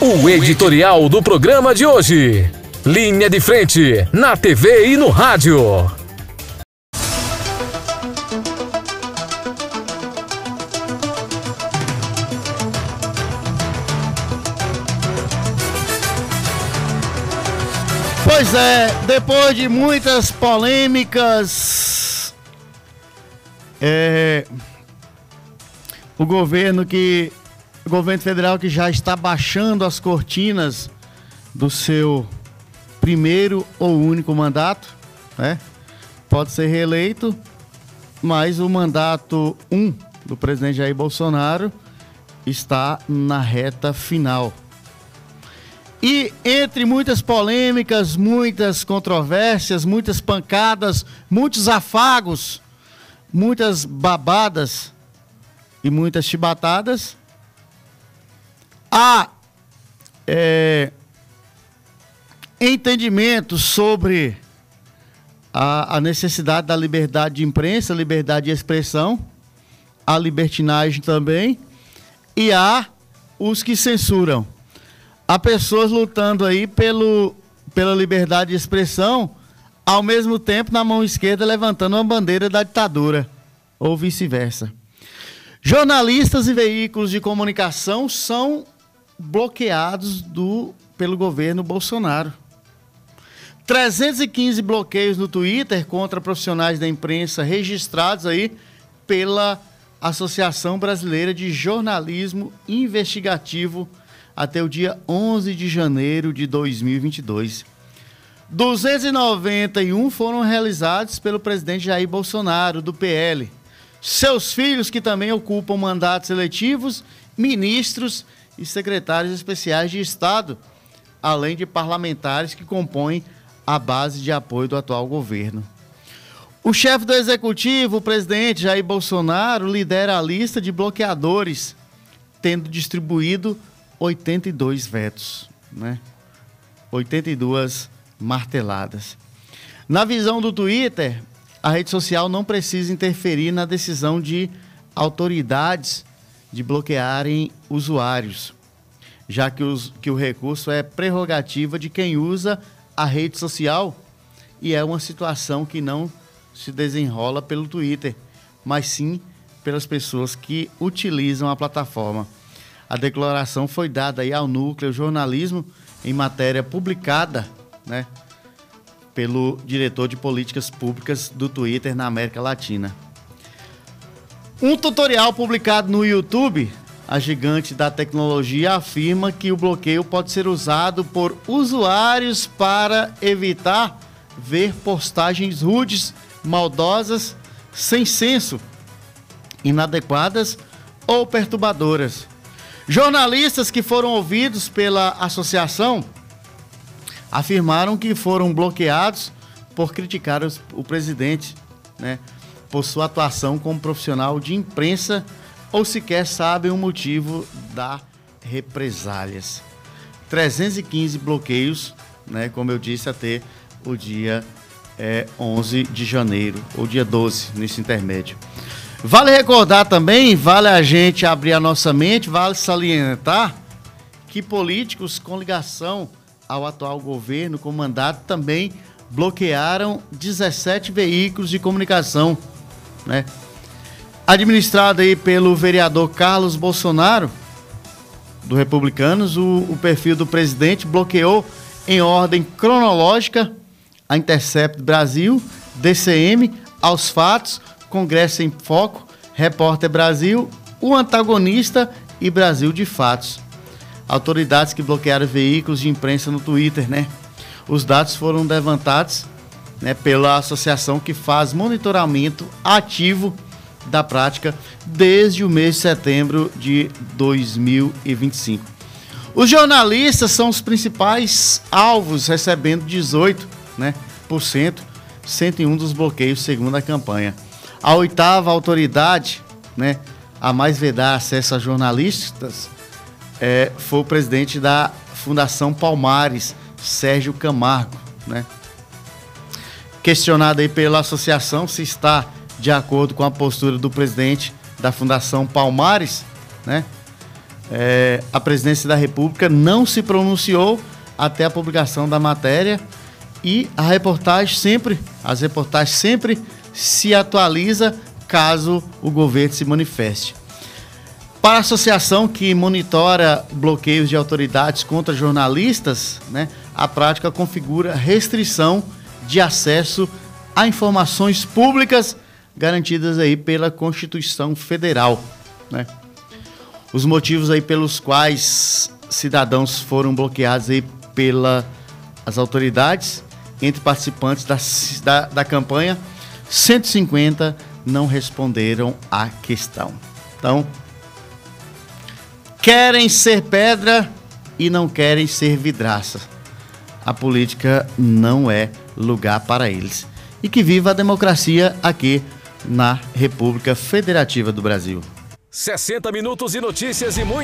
O editorial do programa de hoje. Linha de frente, na TV e no rádio. Pois é, depois de muitas polêmicas, é, o governo que o governo federal que já está baixando as cortinas do seu primeiro ou único mandato, né? Pode ser reeleito, mas o mandato 1 um do presidente Jair Bolsonaro está na reta final. E entre muitas polêmicas, muitas controvérsias, muitas pancadas, muitos afagos, muitas babadas e muitas chibatadas, há é, entendimento sobre a, a necessidade da liberdade de imprensa, liberdade de expressão, a libertinagem também, e há os que censuram. Há pessoas lutando aí pelo, pela liberdade de expressão, ao mesmo tempo na mão esquerda levantando uma bandeira da ditadura, ou vice-versa. Jornalistas e veículos de comunicação são bloqueados do, pelo governo Bolsonaro. 315 bloqueios no Twitter contra profissionais da imprensa registrados aí pela Associação Brasileira de Jornalismo Investigativo até o dia 11 de janeiro de 2022. 291 foram realizados pelo presidente Jair Bolsonaro, do PL. Seus filhos, que também ocupam mandatos eletivos, ministros e secretários especiais de Estado, além de parlamentares que compõem a base de apoio do atual governo. O chefe do executivo, o presidente Jair Bolsonaro, lidera a lista de bloqueadores, tendo distribuído 82 vetos, né? 82 marteladas. Na visão do Twitter, a rede social não precisa interferir na decisão de autoridades de bloquearem usuários, já que, os, que o recurso é prerrogativa de quem usa a rede social e é uma situação que não se desenrola pelo Twitter, mas sim pelas pessoas que utilizam a plataforma. A declaração foi dada aí ao núcleo jornalismo em matéria publicada, né, pelo diretor de políticas públicas do Twitter na América Latina. Um tutorial publicado no YouTube, a gigante da tecnologia afirma que o bloqueio pode ser usado por usuários para evitar ver postagens rudes, maldosas, sem senso, inadequadas ou perturbadoras. Jornalistas que foram ouvidos pela associação afirmaram que foram bloqueados por criticar os, o presidente, né, por sua atuação como profissional de imprensa ou sequer sabem o motivo da represálias. 315 bloqueios, né, como eu disse, até o dia é, 11 de janeiro, ou dia 12, nesse intermédio. Vale recordar também, vale a gente abrir a nossa mente, vale salientar que políticos com ligação ao atual governo, com mandato, também bloquearam 17 veículos de comunicação, né? Administrado aí pelo vereador Carlos Bolsonaro, do Republicanos, o, o perfil do presidente bloqueou em ordem cronológica a Intercept Brasil, DCM, aos fatos, Congresso em Foco, Repórter Brasil, o antagonista e Brasil de Fatos. Autoridades que bloquearam veículos de imprensa no Twitter, né? Os dados foram levantados né, pela associação que faz monitoramento ativo da prática desde o mês de setembro de 2025. Os jornalistas são os principais alvos, recebendo 18%, né, por cento, 101 dos bloqueios, segundo a campanha. A oitava autoridade, né, a mais vedar acesso a jornalistas, é, foi o presidente da Fundação Palmares, Sérgio Camargo, né? Questionado aí pela associação se está de acordo com a postura do presidente da Fundação Palmares, né? É, a presidência da República não se pronunciou até a publicação da matéria e a reportagem sempre, as reportagens sempre se atualiza caso o governo se manifeste. Para a associação que monitora bloqueios de autoridades contra jornalistas, né, a prática configura restrição de acesso a informações públicas garantidas aí pela Constituição Federal, né? Os motivos aí pelos quais cidadãos foram bloqueados aí pelas autoridades entre participantes da, da, da campanha, 150 não responderam à questão. Então, querem ser pedra e não querem ser vidraça. A política não é lugar para eles. E que viva a democracia aqui na República Federativa do Brasil. 60 minutos e notícias e muito